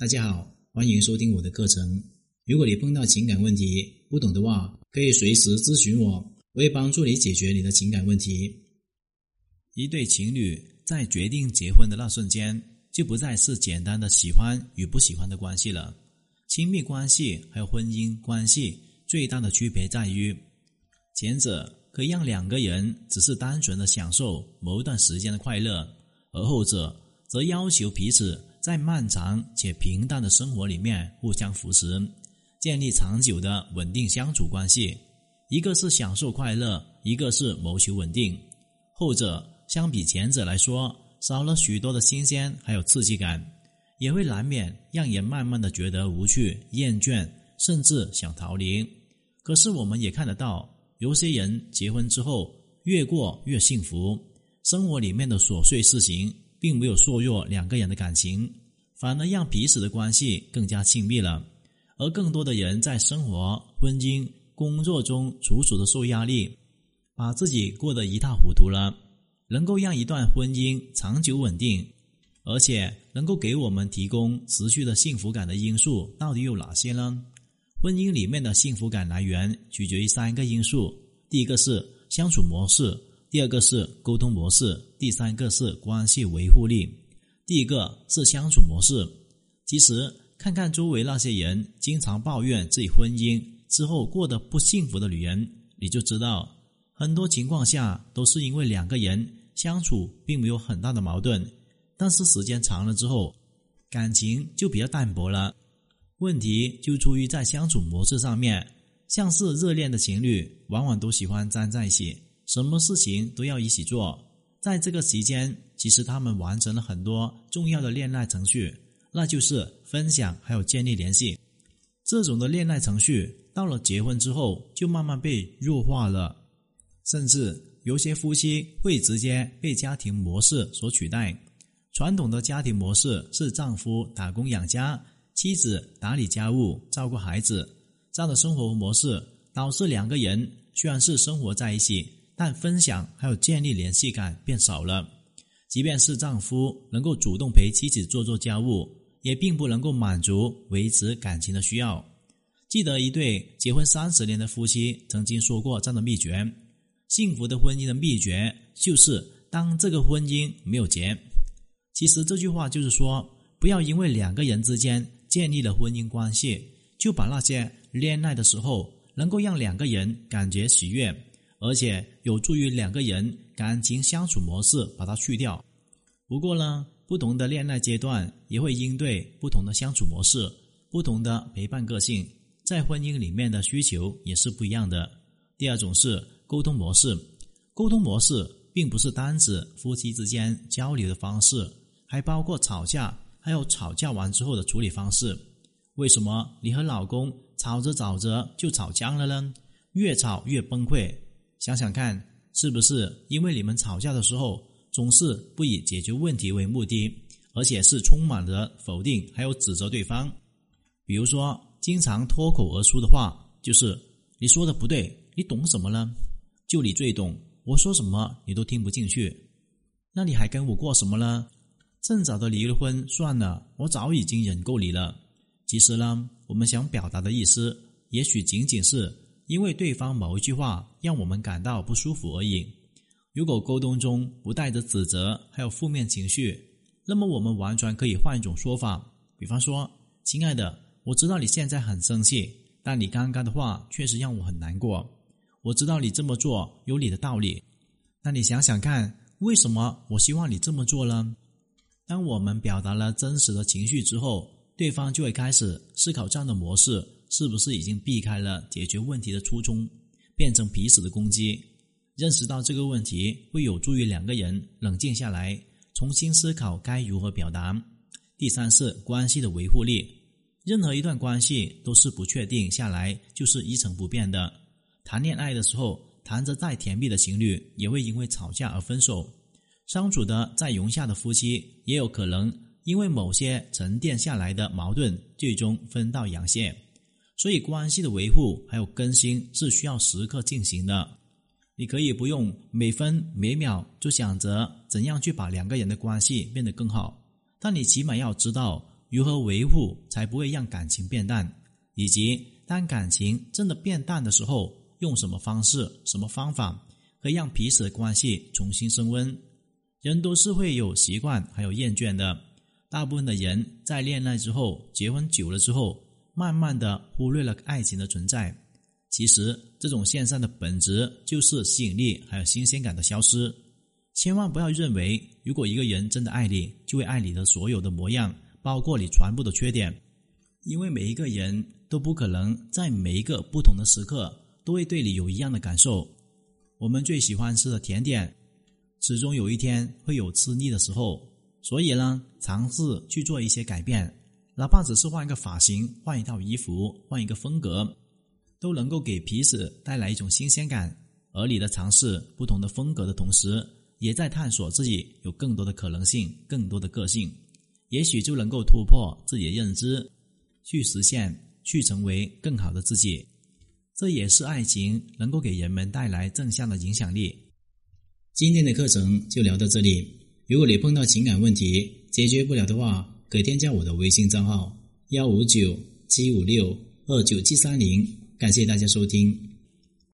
大家好，欢迎收听我的课程。如果你碰到情感问题不懂的话，可以随时咨询我，我会帮助你解决你的情感问题。一对情侣在决定结婚的那瞬间，就不再是简单的喜欢与不喜欢的关系了。亲密关系还有婚姻关系最大的区别在于，前者可以让两个人只是单纯的享受某一段时间的快乐，而后者则要求彼此在漫长且平淡的生活里面互相扶持，建立长久的稳定相处关系。一个是享受快乐，一个是谋求稳定。后者相比前者来说，少了许多的新鲜还有刺激感。也会难免让人慢慢的觉得无趣、厌倦，甚至想逃离。可是我们也看得到，有些人结婚之后越过越幸福，生活里面的琐碎事情并没有削弱两个人的感情，反而让彼此的关系更加亲密了。而更多的人在生活、婚姻、工作中处处的受压力，把自己过得一塌糊涂了。能够让一段婚姻长久稳定。而且能够给我们提供持续的幸福感的因素到底有哪些呢？婚姻里面的幸福感来源取决于三个因素：第一个是相处模式，第二个是沟通模式，第三个是关系维护力。第一个是相处模式。其实看看周围那些人经常抱怨自己婚姻之后过得不幸福的女人，你就知道，很多情况下都是因为两个人相处并没有很大的矛盾。但是时间长了之后，感情就比较淡薄了。问题就出于在相处模式上面，像是热恋的情侣，往往都喜欢粘在一起，什么事情都要一起做。在这个期间，其实他们完成了很多重要的恋爱程序，那就是分享还有建立联系。这种的恋爱程序到了结婚之后，就慢慢被弱化了，甚至有些夫妻会直接被家庭模式所取代。传统的家庭模式是丈夫打工养家，妻子打理家务、照顾孩子，这样的生活模式导致两个人虽然是生活在一起，但分享还有建立联系感变少了。即便是丈夫能够主动陪妻子做做家务，也并不能够满足维持感情的需要。记得一对结婚三十年的夫妻曾经说过这样的秘诀：幸福的婚姻的秘诀就是当这个婚姻没有结。其实这句话就是说，不要因为两个人之间建立了婚姻关系，就把那些恋爱的时候能够让两个人感觉喜悦，而且有助于两个人感情相处模式把它去掉。不过呢，不同的恋爱阶段也会应对不同的相处模式，不同的陪伴个性，在婚姻里面的需求也是不一样的。第二种是沟通模式，沟通模式并不是单指夫妻之间交流的方式。还包括吵架，还有吵架完之后的处理方式。为什么你和老公吵着吵着就吵僵了呢？越吵越崩溃。想想看，是不是因为你们吵架的时候总是不以解决问题为目的，而且是充满着否定还有指责对方？比如说，经常脱口而出的话就是“你说的不对，你懂什么呢？就你最懂，我说什么你都听不进去，那你还跟我过什么呢？”趁早的离了婚算了，我早已经忍够你了。其实呢，我们想表达的意思，也许仅仅是因为对方某一句话让我们感到不舒服而已。如果沟通中不带着指责，还有负面情绪，那么我们完全可以换一种说法，比方说：“亲爱的，我知道你现在很生气，但你刚刚的话确实让我很难过。我知道你这么做有你的道理，那你想想看，为什么我希望你这么做呢？”当我们表达了真实的情绪之后，对方就会开始思考这样的模式是不是已经避开了解决问题的初衷，变成彼此的攻击。认识到这个问题会有助于两个人冷静下来，重新思考该如何表达。第三是关系的维护力。任何一段关系都是不确定下来就是一成不变的。谈恋爱的时候，谈着再甜蜜的情侣，也会因为吵架而分手。相处的再融洽的夫妻，也有可能因为某些沉淀下来的矛盾，最终分道扬镳。所以，关系的维护还有更新是需要时刻进行的。你可以不用每分每秒就想着怎样去把两个人的关系变得更好，但你起码要知道如何维护才不会让感情变淡，以及当感情真的变淡的时候，用什么方式、什么方法可以让彼此的关系重新升温？人都是会有习惯还有厌倦的，大部分的人在恋爱之后、结婚久了之后，慢慢的忽略了爱情的存在。其实这种现象的本质就是吸引力还有新鲜感的消失。千万不要认为，如果一个人真的爱你，就会爱你的所有的模样，包括你全部的缺点。因为每一个人都不可能在每一个不同的时刻都会对你有一样的感受。我们最喜欢吃的甜点，始终有一天会有吃腻的时候。所以呢，尝试去做一些改变，哪怕只是换一个发型、换一套衣服、换一个风格，都能够给彼此带来一种新鲜感。而你的尝试不同的风格的同时，也在探索自己有更多的可能性、更多的个性，也许就能够突破自己的认知，去实现、去成为更好的自己。这也是爱情能够给人们带来正向的影响力。今天的课程就聊到这里。如果你碰到情感问题解决不了的话，可添加我的微信账号：幺五九七五六二九七三零。感谢大家收听。